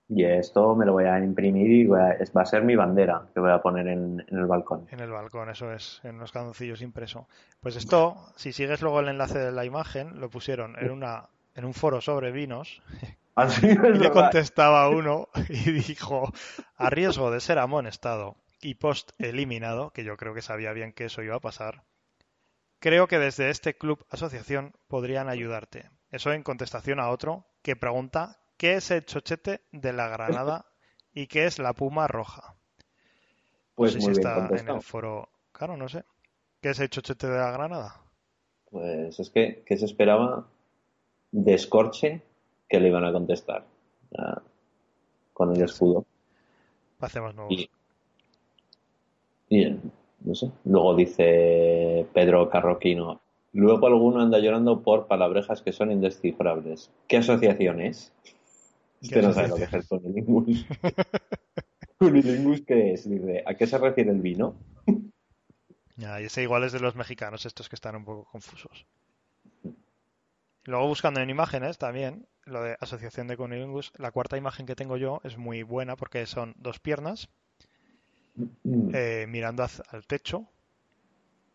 Speaker 1: Y esto me lo voy a imprimir y va a ser mi bandera que voy a poner en, el balcón.
Speaker 2: En el balcón, eso es, en unos calzoncillos impreso. Pues esto, si sigues luego el enlace de la imagen, lo pusieron en, una, en un foro sobre vinos, y le contestaba uno y dijo, a riesgo de ser amonestado y post eliminado, que yo creo que sabía bien que eso iba a pasar, creo que desde este club asociación podrían ayudarte. Eso en contestación a otro que pregunta qué es el chochete de la granada y qué es la puma roja.
Speaker 1: Pues no sé si está
Speaker 2: en el foro. Claro, no sé. ¿Qué es el chochete de la granada?
Speaker 1: Pues es que, que se esperaba de escorche que le iban a contestar con el escudo.
Speaker 2: Hacemos nuevos.
Speaker 1: Y, no sé. Luego dice Pedro Carroquino. Luego alguno anda llorando por palabrejas que son indescifrables. ¿Qué asociación es? Usted no sabe lo que es el Cunilingus. ¿Cunilingus qué es? Dice, ¿a qué se refiere el vino?
Speaker 2: Ya, y ese igual es de los mexicanos, estos que están un poco confusos. Luego buscando en imágenes también, lo de asociación de cunilingus, la cuarta imagen que tengo yo es muy buena porque son dos piernas mm. eh, mirando al techo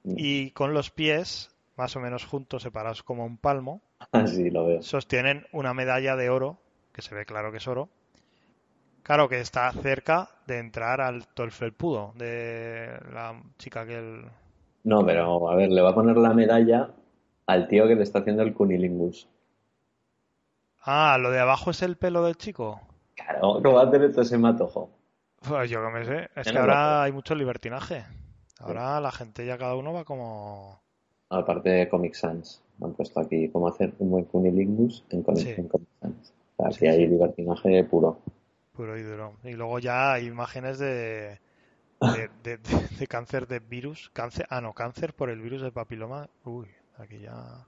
Speaker 2: mm. y con los pies más o menos juntos, separados como un palmo,
Speaker 1: Así lo veo.
Speaker 2: sostienen una medalla de oro, que se ve claro que es oro, claro que está cerca de entrar al Tolfelpudo, de la chica que él...
Speaker 1: No, pero a ver, le va a poner la medalla al tío que le está haciendo el cunilingus.
Speaker 2: Ah, lo de abajo es el pelo del chico.
Speaker 1: Claro, ¿cómo va a tener todo ese matojo?
Speaker 2: Pues yo que me sé. Es que ahora hay mucho libertinaje. Ahora la gente ya cada uno va como.
Speaker 1: Aparte de Comic Sans. Han puesto aquí cómo hacer un buen cunilingus en, Comic, Sans. O sea, hay libertinaje puro.
Speaker 2: Puro y duro. Y luego ya hay imágenes de. De, de, cáncer de virus. Cáncer, ah, no, cáncer por el virus de papiloma. Uy, aquí ya.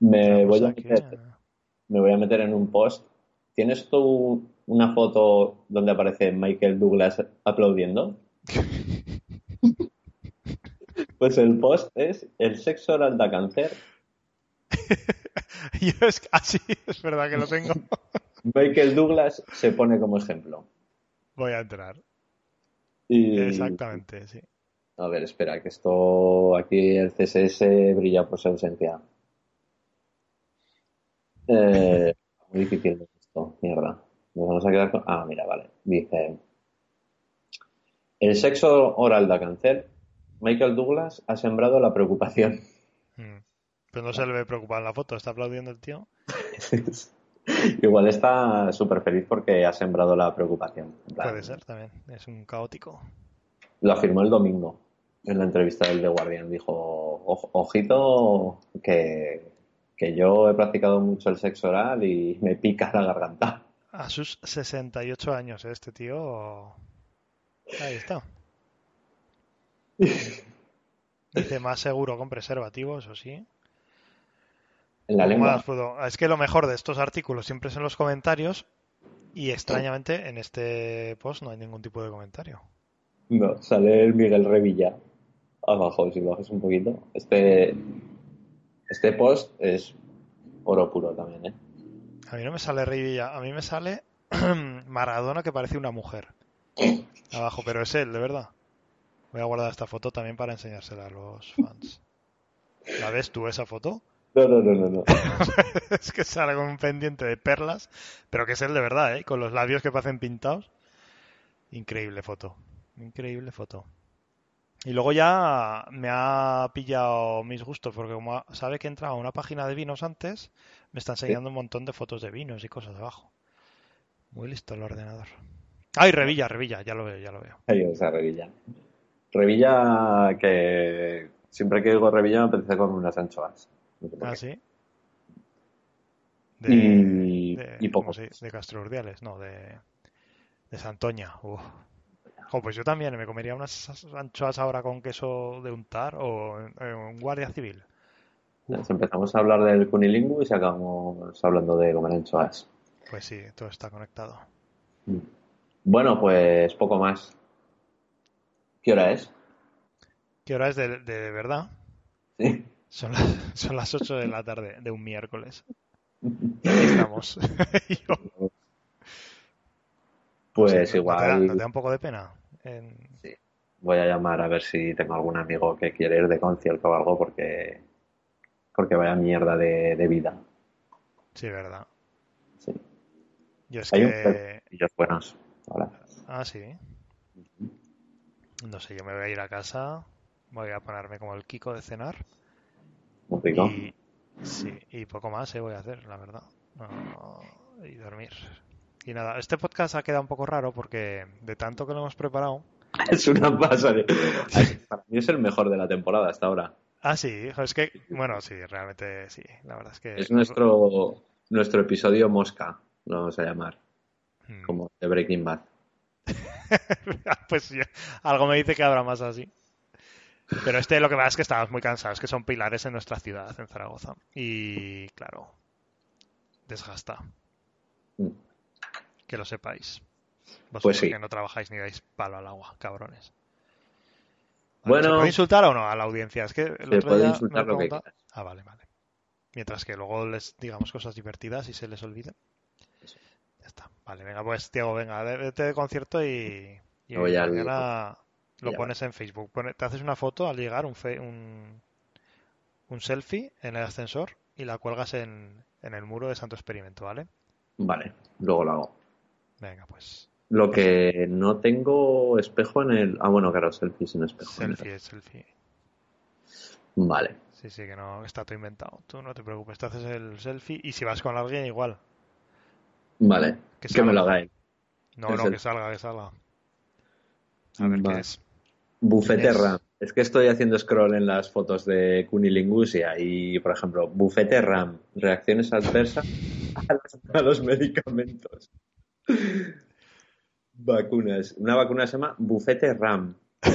Speaker 1: Me voy a meter me voy a meter en un post. ¿Tienes tú una foto donde aparece Michael Douglas aplaudiendo? pues el post es el sexo oral da cáncer.
Speaker 2: Yo es así, es verdad que lo tengo.
Speaker 1: Michael Douglas se pone como ejemplo.
Speaker 2: Voy a entrar. Exactamente, sí.
Speaker 1: A ver, espera, que esto aquí el CSS brilla por su ausencia. Eh, muy difícil esto, mierda. Nos vamos a quedar con... Ah, mira, vale. Dice... El sexo oral da cáncer. Michael Douglas ha sembrado la preocupación.
Speaker 2: Mm. Pero no se le ve preocupado en la foto, está aplaudiendo el tío.
Speaker 1: Igual está súper feliz porque ha sembrado la preocupación.
Speaker 2: Puede ser también, es un caótico.
Speaker 1: Lo afirmó el domingo en la entrevista del The Guardian. Dijo, "Oj- ojito que, que yo he practicado mucho el sexo oral y me pica la garganta.
Speaker 2: A sus 68 años, ¿eh? este tío. Ahí está. Dice más seguro con preservativo, eso sí.
Speaker 1: En la lengua.
Speaker 2: Es que lo mejor de estos artículos siempre es en los comentarios y extrañamente en este post no hay ningún tipo de comentario.
Speaker 1: No, sale el Miguel Revilla abajo, si bajas un poquito. Este, este post es oro puro también, ¿eh?
Speaker 2: A mí no me sale Rivilla, a mí me sale Maradona que parece una mujer. Abajo, pero es él, de verdad. Voy a guardar esta foto también para enseñársela a los fans. ¿La ves tú esa foto?
Speaker 1: No, no, no, no, no.
Speaker 2: es que sale con un pendiente de perlas, pero que es él de verdad, ¿eh? Con los labios que parecen pintados. Increíble foto. Increíble foto. Y luego ya me ha pillado mis gustos, porque como sabe que he entrado a una página de vinos antes, me está enseñando un montón de fotos de vinos y cosas abajo. Muy listo el ordenador. ¡Ay, Revilla, Revilla! Ya lo veo, ya lo veo.
Speaker 1: Ahí esa Revilla. Revilla que siempre que digo Revilla me apetece con unas anchoas. No sé
Speaker 2: Ah, sí.
Speaker 1: Y,
Speaker 2: de-
Speaker 1: y
Speaker 2: ¿cómo
Speaker 1: poco.
Speaker 2: De Castro Urdiales, no, de, de Santoña. Uf. Jo, pues yo también me comería unas anchoas ahora con queso de untar o en, en un guardia civil.
Speaker 1: Pues Empezamos a hablar del cunilingus y acabamos hablando de comer anchoas.
Speaker 2: Pues sí, todo está conectado.
Speaker 1: Bueno, pues poco más. ¿Qué hora es?
Speaker 2: ¿Qué hora es de, de, de verdad?
Speaker 1: Sí.
Speaker 2: Son las, son las 8 de la tarde de un miércoles. Aquí estamos. Yo,
Speaker 1: Pues
Speaker 2: sí, ¿no te da-
Speaker 1: igual
Speaker 2: ¿No te da un poco de pena? En-
Speaker 1: voy a llamar a ver si tengo algún amigo que quiere ir de concierto o algo porque porque vaya mierda de, de vida.
Speaker 2: Sí, verdad.
Speaker 1: Sí.
Speaker 2: Yo es
Speaker 1: Hay
Speaker 2: que...
Speaker 1: buenos. Ahora.
Speaker 2: Ah, sí. No sé, yo me voy a ir a casa, voy a ponerme como el Kiko de cenar
Speaker 1: Muy rico.
Speaker 2: y sí, y poco más eh, voy a hacer, la verdad. No, y dormir. Y nada, este podcast ha quedado un poco raro porque de tanto que lo hemos preparado.
Speaker 1: Es una pasada. Para mí es el mejor de la temporada hasta ahora.
Speaker 2: Ah, sí, es que, bueno, sí, realmente sí, la verdad es que...
Speaker 1: Es nuestro nuestro episodio mosca, lo vamos a llamar,
Speaker 2: Hmm.
Speaker 1: como de Breaking Bad.
Speaker 2: pues ya, algo me dice que habrá más así. Pero este lo que pasa es que estamos muy cansados, que son pilares en nuestra ciudad, en Zaragoza. Y claro, desgasta.
Speaker 1: Mm.
Speaker 2: Que lo sepáis. Vosotros
Speaker 1: Pues sí.
Speaker 2: que no trabajáis ni dais palo al agua, cabrones.
Speaker 1: Bueno.
Speaker 2: ¿Se puede insultar o no a la audiencia? Es que el
Speaker 1: Se
Speaker 2: otro
Speaker 1: puede
Speaker 2: día
Speaker 1: insultar
Speaker 2: me
Speaker 1: lo que
Speaker 2: pregunta-
Speaker 1: quieras.
Speaker 2: Ah, vale, vale. Mientras que luego les digamos cosas divertidas y se les olvide.
Speaker 1: Eso.
Speaker 2: Ya está. Vale, venga, pues Tiago, venga, vete de concierto y, y
Speaker 1: Voy al-
Speaker 2: mañana lo
Speaker 1: Ya
Speaker 2: pones en Facebook. Te haces una foto al llegar, un, fe- un, un selfie en el ascensor y la cuelgas en, en el muro de Santo Experimento, ¿vale?
Speaker 1: Vale, luego lo hago.
Speaker 2: Venga, pues.
Speaker 1: Lo que no tengo espejo en el... Ah, bueno, claro, selfie sin espejo.
Speaker 2: Selfie, selfie.
Speaker 1: Vale.
Speaker 2: Sí, sí, que no está todo inventado. Tú no te preocupes, te haces el selfie y si vas con alguien igual.
Speaker 1: Vale.
Speaker 2: Que
Speaker 1: Que, me lo haga él.
Speaker 2: No,
Speaker 1: El
Speaker 2: no, que salga, que salga. A ver qué es.
Speaker 1: Bufete
Speaker 2: ¿Quién es?
Speaker 1: RAM. Es que estoy haciendo scroll en las fotos de Cunilingus y por ejemplo, bufete RAM, reacciones adversas a los, a los medicamentos. Vacunas. Una vacuna se llama bufete RAM.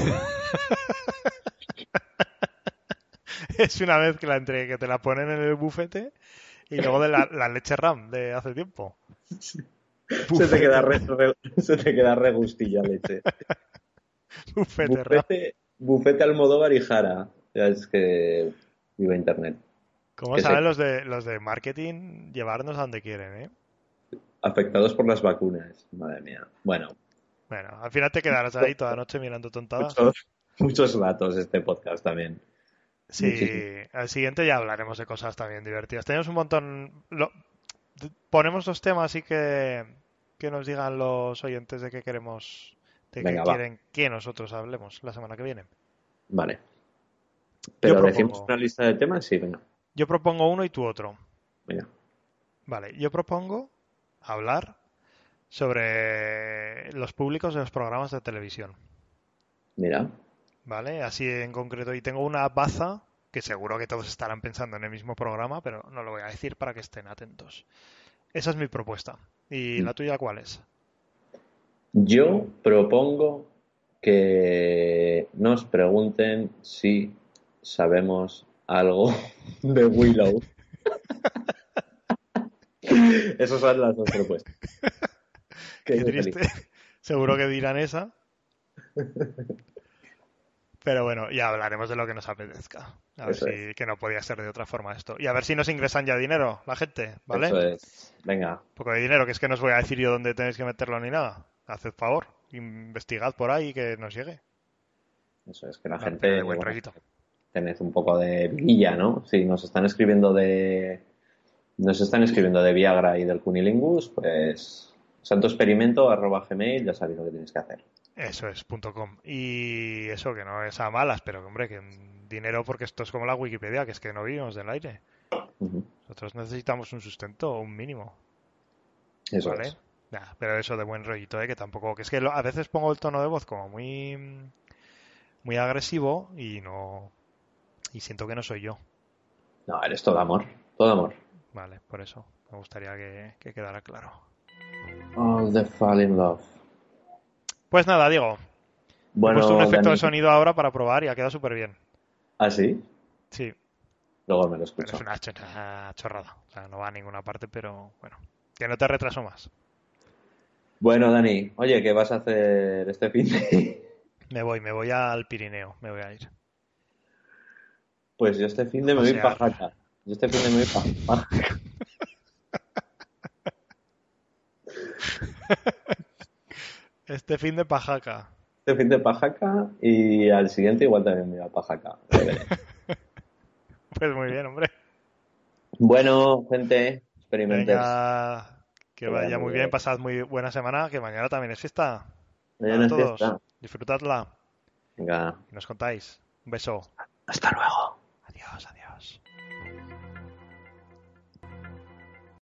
Speaker 2: Es una mezcla entre que te la ponen en el bufete y luego de la, la leche RAM de hace tiempo.
Speaker 1: Se
Speaker 2: Bufete,
Speaker 1: te queda re, re- se te queda re gustilla leche.
Speaker 2: bufete RAM.
Speaker 1: Bufete, bufete Almodóvar y Jara. Ya es que viva internet.
Speaker 2: ¿Cómo saben
Speaker 1: se-
Speaker 2: los de los de marketing llevarnos a donde quieren, eh?
Speaker 1: Afectados por las vacunas. Madre mía. Bueno,
Speaker 2: Bueno, al final te quedarás ahí toda la noche mirando tontadas.
Speaker 1: muchos, muchos datos este podcast también.
Speaker 2: Sí,
Speaker 1: muchísimo.
Speaker 2: al siguiente ya hablaremos de cosas también divertidas. Tenemos un montón. lo- ponemos dos temas y que, que nos digan los oyentes de qué queremos, de qué
Speaker 1: va.
Speaker 2: quieren que nosotros hablemos la semana que viene.
Speaker 1: Vale. Pero
Speaker 2: propongo-
Speaker 1: decimos una lista de temas, sí, venga.
Speaker 2: Yo propongo uno y tú otro.
Speaker 1: venga.
Speaker 2: Vale, yo propongo hablar sobre los públicos de los programas de televisión.
Speaker 1: Mira.
Speaker 2: ¿Vale? Así en concreto. Y tengo una baza que seguro que todos estarán pensando en el mismo programa, pero no lo voy a decir para que estén atentos. Esa es mi propuesta. ¿Y la tuya cuál es?
Speaker 1: Yo propongo que nos pregunten si sabemos algo de Willow. Esas son las dos propuestas.
Speaker 2: Qué
Speaker 1: Qué
Speaker 2: triste. Seguro que dirán esa. Pero bueno, ya hablaremos de lo que nos apetezca. A ver
Speaker 1: Eso
Speaker 2: si que no podía ser de otra forma esto. Y a ver si nos ingresan ya dinero, la gente, ¿vale?
Speaker 1: Eso es. Venga,
Speaker 2: Un poco de dinero, que es que no os voy a decir yo dónde tenéis que meterlo ni nada. Haced favor, investigad por ahí y que nos llegue.
Speaker 1: eso es que la gente
Speaker 2: buen
Speaker 1: bueno, tened un poco de guilla, ¿no? Si nos están escribiendo de nos están escribiendo de Viagra y del Cunilingus, pues santoexperimento arroba gmail, ya sabéis lo que tenéis que hacer.
Speaker 2: Eso es, punto .com. Y eso que no es a malas, pero que, hombre, que dinero porque esto es como la Wikipedia, que es que no vivimos del aire. Nosotros necesitamos un sustento, un mínimo.
Speaker 1: Eso
Speaker 2: ¿Vale?
Speaker 1: es.
Speaker 2: Nah, pero eso de buen rollito, ¿eh? que tampoco, que es que lo- a veces pongo el tono de voz como muy, muy agresivo y no, y siento que no soy yo,
Speaker 1: No, eres todo amor, todo amor.
Speaker 2: ¿Vale? Por eso me gustaría que, que quedara claro.
Speaker 1: All the fall in love.
Speaker 2: Pues nada, Diego,
Speaker 1: Bueno,
Speaker 2: he puesto un efecto
Speaker 1: Dani-
Speaker 2: de sonido ahora para probar y ha quedado súper bien.
Speaker 1: ¿Ah, sí?
Speaker 2: Sí,
Speaker 1: Luego me lo
Speaker 2: pero
Speaker 1: escucho.
Speaker 2: es una, ch- una chorrada, o sea, no va a ninguna parte, pero bueno, que no te retraso más.
Speaker 1: Bueno, Dani, oye, ¿qué vas a hacer este fin de...?
Speaker 2: Me voy, me voy al Pirineo, me voy a ir.
Speaker 1: Pues yo este fin de me voy para Jaca. Yo este fin de me voy.
Speaker 2: Este fin de Pajaca.
Speaker 1: Este fin de Pajaca y al siguiente igual también me voy a Pajaca.
Speaker 2: Pues muy bien, hombre.
Speaker 1: Bueno, gente, experimenters.
Speaker 2: Venga, que vaya
Speaker 1: vaya
Speaker 2: muy bien,
Speaker 1: bien.
Speaker 2: pasad muy buena semana, que mañana también es fiesta.
Speaker 1: Mañana es
Speaker 2: todos.
Speaker 1: fiesta.
Speaker 2: Disfrutadla
Speaker 1: Venga,
Speaker 2: y nos contáis. Un beso.
Speaker 1: hasta luego.